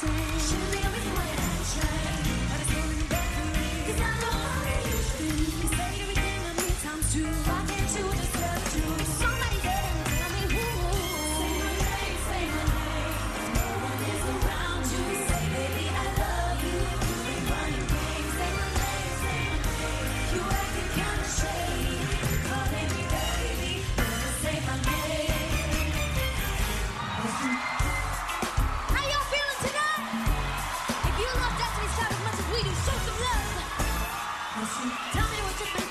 same. actually as much as we do. Show some love. Tell me what you think.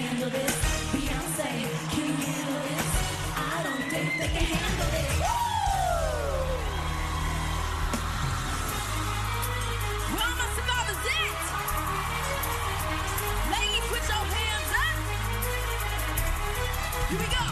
handle this? Beyonce, can you handle this? I don't think they can handle this. Well. Lady, put your hands up. Here we go.